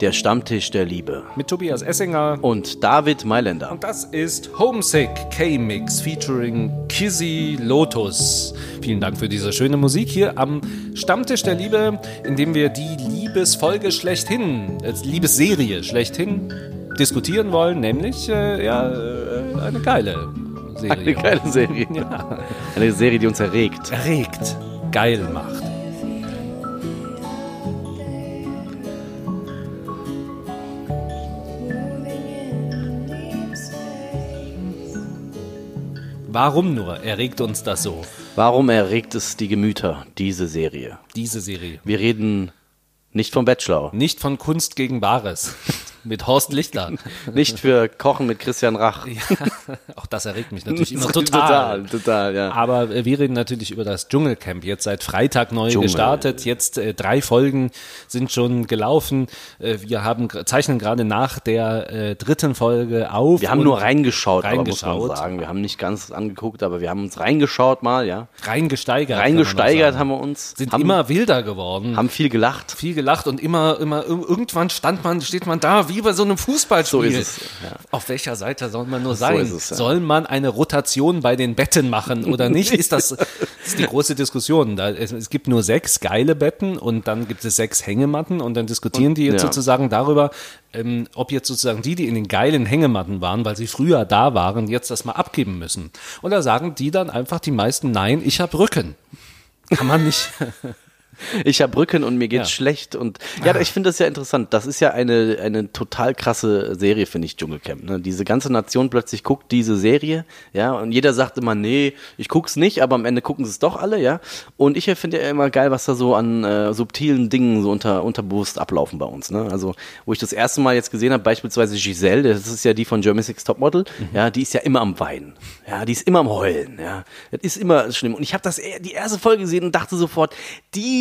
Der Stammtisch der Liebe. Mit Tobias Essinger. Und David Mailänder. Und das ist Homesick K-Mix featuring Kizzy Lotus. Vielen Dank für diese schöne Musik hier am Stammtisch der Liebe, in dem wir die Liebesfolge schlechthin, äh, Liebesserie schlechthin diskutieren wollen, nämlich äh, ja, äh, eine geile Serie. Eine geile Serie. Ja. Eine Serie, die uns erregt. Erregt, geil macht. Warum nur erregt uns das so, Warum erregt es die Gemüter, diese Serie? diese Serie? Wir reden nicht vom Bachelor. Nicht von Kunst gegen Bares mit Horst Lichter. Nicht für Kochen mit Christian Rach. Auch das erregt mich natürlich immer total. total, total, ja. Aber äh, wir reden natürlich über das Dschungelcamp. Jetzt seit Freitag neu Dschungel. gestartet. Jetzt äh, drei Folgen sind schon gelaufen. Äh, wir haben zeichnen gerade nach der äh, dritten Folge auf. Wir haben nur reingeschaut, aber muss reingeschaut. man sagen. Wir haben nicht ganz angeguckt, aber wir haben uns reingeschaut mal, ja. reingesteigert. Reingesteigert haben wir uns. Sind haben, immer wilder geworden. haben viel gelacht. viel gelacht und immer, immer ir- irgendwann stand man, steht man da wie bei so einem Fußballspiel. So ist es, ja. Auf welcher Seite soll man nur sein? ist es, ja. Soll man eine Rotation bei den Betten machen oder nicht? Ist das, ist die große Diskussion. Da, es, es gibt nur sechs geile Betten und dann gibt es sechs Hängematten und dann diskutieren die jetzt ja. sozusagen darüber, ähm, ob jetzt sozusagen die, die in den geilen Hängematten waren, weil sie früher da waren, jetzt das mal abgeben müssen. Und da sagen die dann einfach die meisten, nein, ich habe Rücken. Kann man nicht. Ich habe Rücken und mir geht's Ja. schlecht und ja, ich finde das ja interessant. Das ist ja eine eine total krasse Serie, finde ich, Dschungelcamp. Ne? Diese ganze Nation plötzlich guckt diese Serie, ja, und jeder sagt immer, nee, ich guck's nicht, aber am Ende gucken sie es doch alle, ja. Und ich finde ja immer geil, was da so an äh, subtilen Dingen so unter unterbewusst ablaufen bei uns. Ne? Also wo ich das erste Mal jetzt gesehen habe, beispielsweise Giselle, das ist ja die von Germany's Next Topmodel, ja, die ist ja immer am Weinen, ja, die ist immer am Heulen, ja, das ist immer schlimm. Und ich habe das e- die erste Folge gesehen und dachte sofort,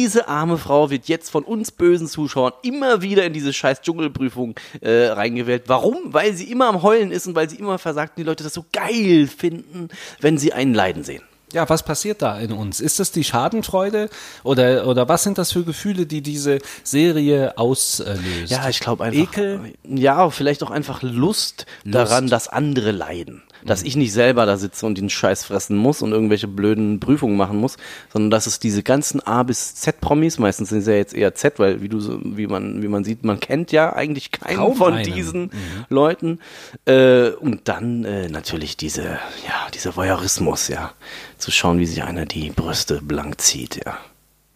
diese arme Frau wird jetzt von uns bösen Zuschauern immer wieder in diese scheiß Dschungelprüfung äh, reingewählt. Warum? Weil sie immer am Heulen ist und weil sie immer versagt und die Leute das so geil finden, wenn sie einen leiden sehen. Ja, was passiert da in uns? Ist das die Schadenfreude oder, oder was sind das für Gefühle, die diese Serie auslöst? Ja, ich glaube einfach. Ekel? Ja, vielleicht auch einfach Lust, daran, dass andere leiden. Dass ich nicht selber da sitze und den Scheiß fressen muss und irgendwelche blöden Prüfungen machen muss, sondern dass es diese ganzen A bis Z Promis, meistens sind es ja jetzt eher Z, weil wie du wie man, wie man sieht, man kennt ja eigentlich keinen Kaum von einen. diesen Leuten. Äh, und dann äh, natürlich diese, ja, dieser Voyeurismus, ja. Zu schauen, wie sich einer die Brüste blank zieht, ja.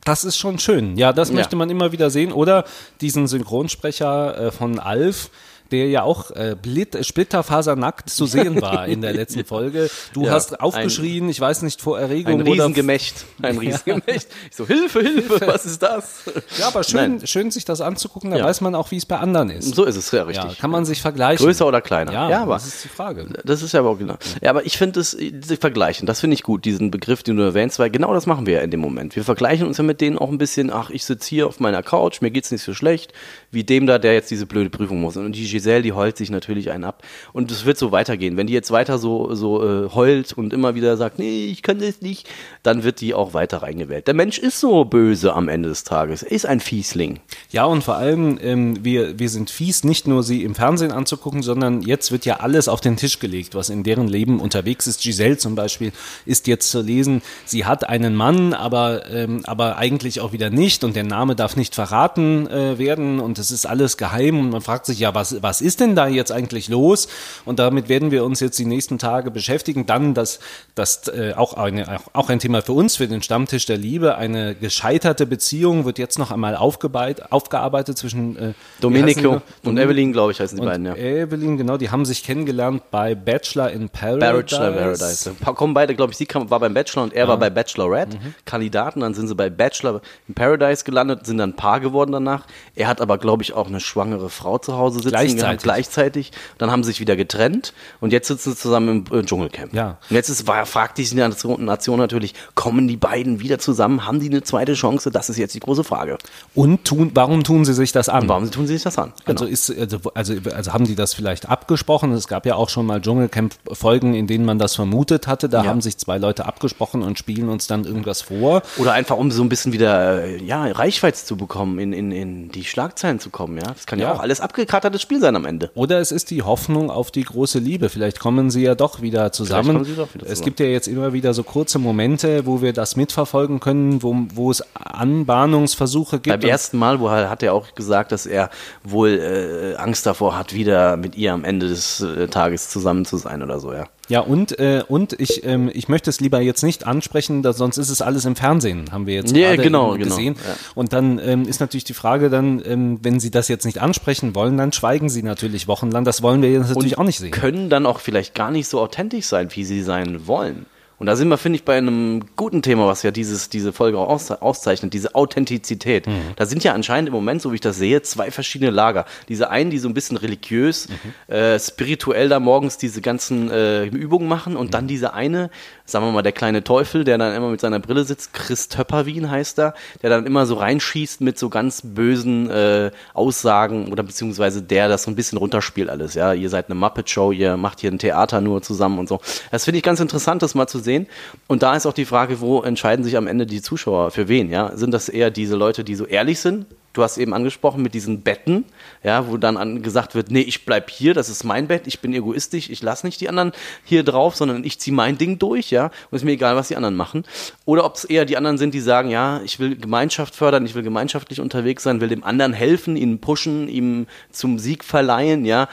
Das ist schon schön. Ja, das Ja. möchte man immer wieder sehen. Oder diesen Synchronsprecher äh, von Alf, der ja auch äh, splitterfasernackt zu sehen war in der letzten Folge. Du Ja, hast aufgeschrien, ich weiß nicht, vor Erregung Ein Riesengemächt. Ein Riesengemächt. Ich so, Hilfe, Hilfe, was ist das? Ja, aber schön, Nein. schön sich das anzugucken, da Ja. weiß man auch, wie es bei anderen ist. So ist es ja richtig. ja, kann man sich vergleichen. Größer oder kleiner. Ja, Ja, aber- das ist die Frage. Das ist ja aber auch genau. Ja, aber ich finde es, diese Vergleichen, das finde ich gut, diesen Begriff, den du erwähnst, weil genau das machen wir ja in dem Moment. Wir vergleichen uns ja mit denen auch ein bisschen, ach, ich sitze hier auf meiner Couch, mir geht's nicht so schlecht, wie dem da, der jetzt diese blöde Prüfung muss. Und die Giselle, die heult sich natürlich einen ab. Und es wird so weitergehen. Wenn die jetzt weiter so, so äh, heult und immer wieder sagt, nee, ich kann das nicht, dann wird die auch weiter reingewählt. Der Mensch ist so böse am Ende des Tages. Er ist ein Fiesling. Ja, und vor allem, ähm, wir, wir sind fies, nicht nur sie im Fernsehen anzugucken, sondern jetzt wird ja alles auf den Tisch gelegt, was in deren Leben unterwegs ist. Giselle zum Beispiel ist jetzt zu lesen, sie hat einen Mann, aber, ähm, aber eigentlich auch wieder nicht und der Name darf nicht verraten äh, werden und es ist alles geheim und man fragt sich ja, was, was ist denn da jetzt eigentlich los? Und damit werden wir uns jetzt die nächsten Tage beschäftigen. Dann das, das äh, auch, eine, auch- ein Thema für uns, für den Stammtisch der Liebe, eine gescheiterte Beziehung wird jetzt noch einmal aufgearbeitet, aufgearbeitet zwischen äh, Domenico und Evelyn, glaube ich, heißen die beiden, ja. Evelyn, genau, die haben sich kennengelernt bei Bachelor in Paradise. Bachelor Paradise. Pa- Kommen beide, glaube ich, sie kam, war beim Bachelor und er war bei Bachelorette. Kandidaten, dann sind sie bei Bachelor in Paradise gelandet, sind dann Paar geworden danach. Er hat aber, glaube ich, auch eine schwangere Frau zu Hause sitzen Gleichzeitig Gleichzeitig. dann haben sie sich wieder getrennt und jetzt sitzen sie zusammen im äh, Dschungelcamp. Ja. Und jetzt ist, war, fragt die Nation, Nation natürlich, kommen die beiden wieder zusammen? Haben die eine zweite Chance? Das ist jetzt die große Frage. Und tun, warum tun sie sich das an? Und warum tun sie sich das an? Genau. Also, ist, also, also, also haben die das vielleicht abgesprochen? Es gab ja auch schon mal Dschungelcamp-Folgen, in denen man das vermutet hatte. Da Ja. haben sich zwei Leute abgesprochen und spielen uns dann irgendwas vor. Oder einfach, um so ein bisschen wieder äh, ja, Reichweite zu bekommen, in, in, in die Schlagzeilen zu kommen. Ja? Das kann ja, Ja. auch alles abgekartetes Spiel sein am Ende. Oder es ist die Hoffnung auf die große Liebe. Vielleicht kommen sie ja doch wieder zusammen. doch wieder Es zusammen. gibt ja jetzt immer wieder so kurze Momente, wo wir das mitverfolgen können, wo, wo es Anbahnungsversuche gibt. Beim ersten Mal, wo er hat er auch gesagt, dass er wohl äh, Angst davor hat, wieder mit ihr am Ende des äh, Tages zusammen zu sein oder so, ja. Ja, und, äh, und ich, ähm, ich möchte es lieber jetzt nicht ansprechen, da, sonst ist es alles im Fernsehen, haben wir jetzt Ja, gerade genau, genau, gesehen. ja. Und dann ähm, ist natürlich die Frage dann, ähm, wenn Sie das jetzt nicht ansprechen wollen, dann schweigen Sie natürlich wochenlang. Das wollen wir jetzt natürlich auch nicht sehen. Können dann auch vielleicht gar nicht so authentisch sein, wie sie sein wollen. Und da sind wir, finde ich, bei einem guten Thema, was ja dieses, diese Folge auch auszeichnet, diese Authentizität. Mhm. Da sind ja anscheinend im Moment, so wie ich das sehe, zwei verschiedene Lager. Diese einen, die so ein bisschen religiös, Mhm. äh, spirituell da morgens diese ganzen äh, Übungen machen und Mhm. dann diese eine, sagen wir mal, der kleine Teufel, der dann immer mit seiner Brille sitzt, Chris Töpperwien heißt er, der dann immer so reinschießt mit so ganz bösen äh, Aussagen oder beziehungsweise der das so ein bisschen runterspielt alles, ja. Ihr seid eine Muppet-Show, ihr macht hier ein Theater nur zusammen und so. Das finde ich ganz interessant, das mal zu sehen. Und da ist auch die Frage, wo entscheiden sich am Ende die Zuschauer für wen, ja? Sind das eher diese Leute, die so ehrlich sind? Du hast eben angesprochen mit diesen Betten, ja, wo dann an, gesagt wird, nee, ich bleib hier, das ist mein Bett, ich bin egoistisch, ich lasse nicht die anderen hier drauf, sondern ich ziehe mein Ding durch, ja, und ist mir egal, was die anderen machen. Oder ob es eher die anderen sind, die sagen, ja, ich will Gemeinschaft fördern, ich will gemeinschaftlich unterwegs sein, will dem anderen helfen, ihn pushen, ihm zum Sieg verleihen, ja.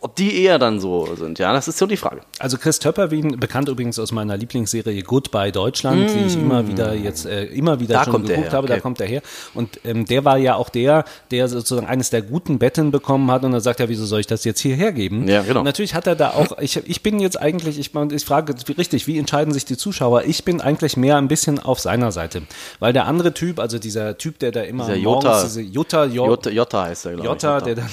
Ob die eher dann so sind, ja, das ist so die Frage. Also Chris Töpperwien, bekannt übrigens aus meiner Lieblingsserie Goodbye Deutschland, die ich immer wieder jetzt äh, immer wieder Da schon geguckt habe, da okay. kommt er her. Und ähm, der war ja auch der, der sozusagen eines der guten Betten bekommen hat und dann sagt er, wieso soll ich das jetzt hierher geben? Ja, genau. Und natürlich hat er da auch, ich, ich bin jetzt eigentlich, ich, ich frage richtig, wie entscheiden sich die Zuschauer? Ich bin eigentlich mehr ein bisschen auf seiner Seite. Weil der andere Typ, also dieser Typ, der da immer Dieser morgens Jota. diese Jutta, Jo- Jota, Jota heißt er, glaube ich. Jota, der dann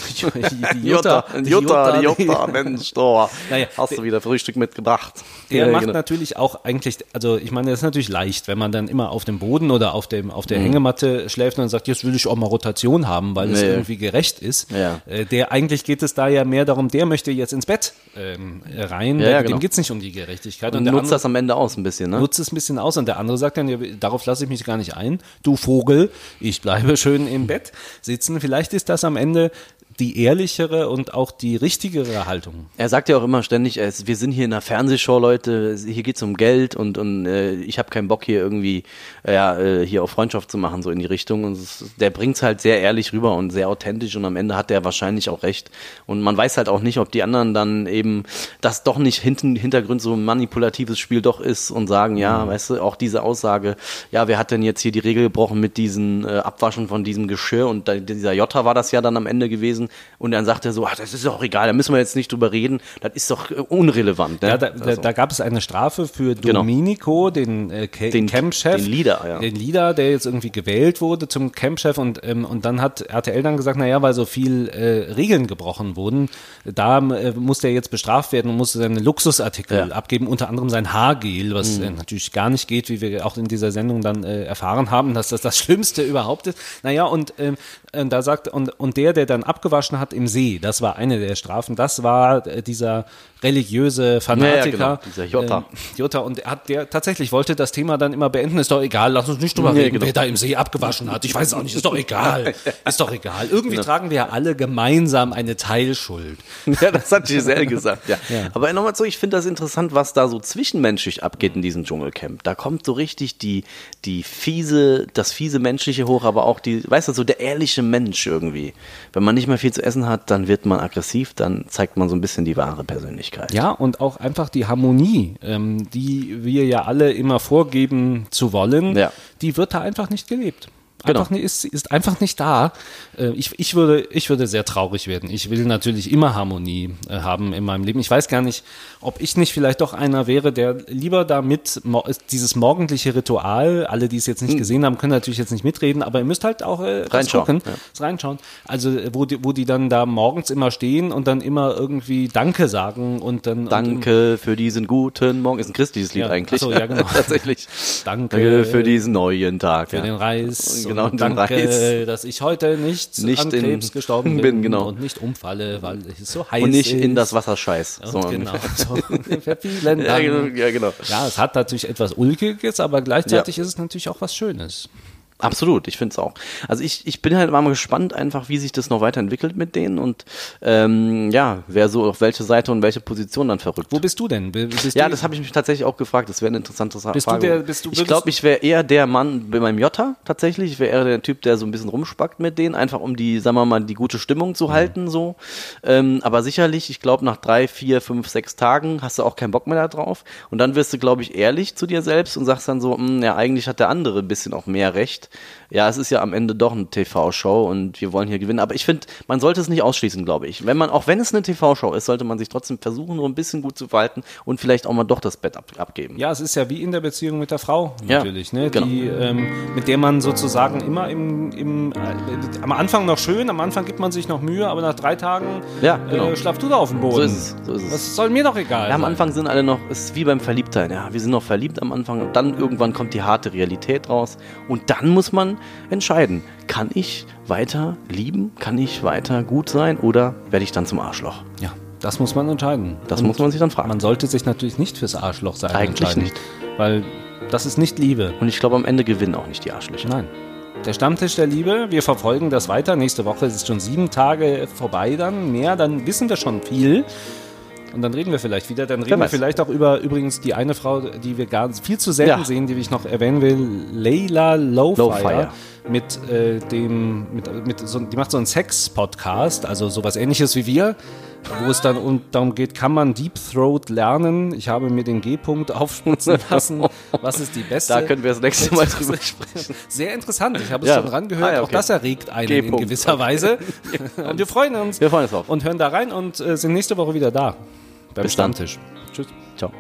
die Jota, die Jota, die Jota, Mensch, oh, Naja, hast du wieder Frühstück mitgebracht. Der Ja, macht genau. natürlich auch eigentlich, also ich meine, das ist natürlich leicht, wenn man dann immer auf dem Boden oder auf dem auf Mhm. der Hängematte schläft und dann sagt, jetzt will ich auch mal Rotation haben, weil es Nee. irgendwie gerecht ist. Ja. Äh, Der eigentlich geht es da ja mehr darum, der möchte jetzt ins Bett ähm, rein. Ja, ja, der, genau. Dem geht's nicht um die Gerechtigkeit. Und der nutzt andere das am Ende aus ein bisschen, ne? nutzt es ein bisschen aus und der andere sagt dann, ja, darauf lasse ich mich gar nicht ein. Du Vogel, ich bleibe schön im Bett sitzen. Vielleicht ist das am Ende die ehrlichere und auch die richtigere Haltung. Er sagt ja auch immer ständig, wir sind hier in einer Fernsehshow, Leute, hier geht's um Geld und, und äh, ich habe keinen Bock hier irgendwie äh, ja, äh, hier auf Freundschaft zu machen, so in die Richtung. Und es, der bringt's halt sehr ehrlich rüber und sehr authentisch und am Ende hat er wahrscheinlich auch recht. Und man weiß halt auch nicht, ob die anderen dann eben das doch nicht hinten Hintergrund so ein manipulatives Spiel doch ist und sagen, ja, weißt du, auch diese Aussage, ja, wer hat denn jetzt hier die Regel gebrochen mit diesen äh, Abwaschen von diesem Geschirr und da, dieser Jota war das ja dann am Ende gewesen und dann sagt er so, ach, das ist doch egal, da müssen wir jetzt nicht drüber reden, das ist doch äh, unrelevant. Ne? Ja, da, da, Also. da gab es eine Strafe für Genau. Dominico, den, äh, Den- Campchef. den Leader, ja. Den Leader, der jetzt irgendwie gewählt wurde zum Campchef und, ähm, und dann hat RTL dann gesagt, naja, weil so viel äh, Regeln gebrochen wurden, da äh, musste er jetzt bestraft werden und musste seine Luxusartikel Ja. Mhm. abgeben, unter anderem sein Haargel, was äh, natürlich gar nicht geht, wie wir auch in dieser Sendung dann äh, erfahren haben, dass das das Schlimmste überhaupt ist. Naja, und ähm, äh, da sagt, und, und der, der dann abgewaschen hat im See, das war eine der Strafen, das war äh, dieser religiöse Fanatiker. genau, dieser Jota. Ähm, Jota, und hat der tatsächlich wollte das Thema dann immer beenden, ist doch egal, lass uns nicht drüber Nee, reden, genau. wer da im See abgewaschen hat. Ich weiß auch nicht, ist doch egal. Ist doch egal. Genau. Irgendwie tragen wir ja alle gemeinsam eine Teilschuld. Ja, das hat Giselle gesagt, ja. Aber nochmal so, ich finde das interessant, was da so zwischenmenschlich abgeht in diesem Dschungelcamp. Da kommt so richtig die, die fiese, das fiese Menschliche hoch, aber auch die, weißt du, so der ehrliche Mensch irgendwie. Wenn man nicht mehr viel zu essen hat, dann wird man aggressiv, dann zeigt man so ein bisschen die wahre Persönlichkeit. Ja, und auch einfach die Harmonie, ähm, die wir ja alle immer vorgeben zu wollen, Ja. die wird da einfach nicht gelebt. Genau. Einfach, ist, ist einfach nicht da. Äh, Ich, ich, würde, ich würde sehr traurig werden. Ich will natürlich immer Harmonie äh, haben in meinem Leben. Ich weiß gar nicht, ob ich nicht vielleicht doch einer wäre, der lieber damit dieses morgendliche Ritual, alle, die es jetzt nicht gesehen haben, können natürlich jetzt nicht mitreden, aber ihr müsst halt auch äh, Reinschauen, gucken, ja. reinschauen. Also äh, wo die, wo die dann da morgens immer stehen und dann immer irgendwie Danke sagen und dann und, Danke für diesen guten Morgen. Ist ein christliches Lied Ja, eigentlich. ach so, ja, genau. Tatsächlich. Danke, für diesen neuen Tag. für ja. den Reis. Genau, und danke, Reis. dass ich heute nicht, Nicht an in- Krebs gestorben bin, bin, genau. und nicht umfalle, weil es so heiß Und nicht ist. in das Wasser scheiß. So genau. So, ungefähr vielen Ja, Dank. genau, ja, genau. Ja, es hat natürlich etwas Ulkiges, aber gleichzeitig ist es natürlich auch was Schönes. Absolut, ich finde es auch. Also ich, ich bin halt mal gespannt einfach, wie sich das noch weiterentwickelt mit denen und ähm, ja, wer so auf welche Seite und welche Position dann verrückt. Wo bist du denn? Bi- Bist Ja, du, das habe ich mich tatsächlich auch gefragt. Das wäre eine interessante Sa- Bist du Frage. der- bist du- ich glaube, ich wäre eher der Mann bei meinem Jota tatsächlich. Ich wäre eher der Typ, der so ein bisschen rumspackt mit denen, einfach um die, sagen wir mal, die gute Stimmung zu halten so. Ähm, aber sicherlich, ich glaube, nach drei, vier, fünf, sechs Tagen hast du auch keinen Bock mehr da drauf. Und dann wirst du, glaube ich, ehrlich zu dir selbst und sagst dann so, "Hm, ja, eigentlich hat der andere ein bisschen auch mehr Recht. Ja, es ist ja am Ende doch eine TV-Show und wir wollen hier gewinnen. Aber ich finde, man sollte es nicht ausschließen, glaube ich. Wenn man, auch wenn es eine TV-Show ist, sollte man sich trotzdem versuchen, nur ein bisschen gut zu verhalten und vielleicht auch mal doch das Bett ab, abgeben. Ja, es ist ja wie in der Beziehung mit der Frau Ja, natürlich, ne? genau. Die, ähm, mit der man sozusagen immer im, im äh, am Anfang noch schön, am Anfang gibt man sich noch Mühe, aber nach drei Tagen Ja, genau. äh, schlaft du da auf dem Boden. So ist es, so ist es. Das soll mir doch egal. Ja, am. Anfang sind alle noch, ist wie beim Verliebtsein. Ja, wir sind noch verliebt am Anfang und dann irgendwann kommt die harte Realität raus. Und dann muss man entscheiden, kann ich weiter lieben? Kann ich weiter gut sein? Oder werde ich dann zum Arschloch? Ja, das muss man entscheiden. Das Und muss man sich dann fragen. Man sollte sich natürlich nicht fürs Arschloch sein Eigentlich nicht. Weil das ist nicht Liebe. Und ich glaube, am Ende gewinnen auch nicht die Arschlöcher. Nein. Der Stammtisch der Liebe, wir verfolgen das weiter. Nächste Woche ist es schon sieben Tage vorbei dann. Mehr, dann wissen wir schon viel. Und dann reden wir vielleicht wieder. Dann reden wir weiß. vielleicht auch über übrigens die eine Frau, die wir gar viel zu selten Ja. sehen, die ich noch erwähnen will, Layla Lowfire. Lowfire. Mit äh, dem, mit, mit so, die macht so einen Sex-Podcast, also sowas ähnliches wie wir, wo es dann um, darum geht, kann man Deep Throat lernen? Ich habe mir den G-Punkt aufschmutzen lassen. Was ist die beste? Da können wir das nächste Mal drüber sprechen. Sehr interessant. Ich habe es Ja. schon rangehört. Ah, ja, Auch okay. das erregt einen in gewisser Weise. Und wir freuen uns Wir freuen uns drauf. und hören da rein und äh, sind nächste Woche wieder da beim Bis dann. Stammtisch. Tschüss. Ciao.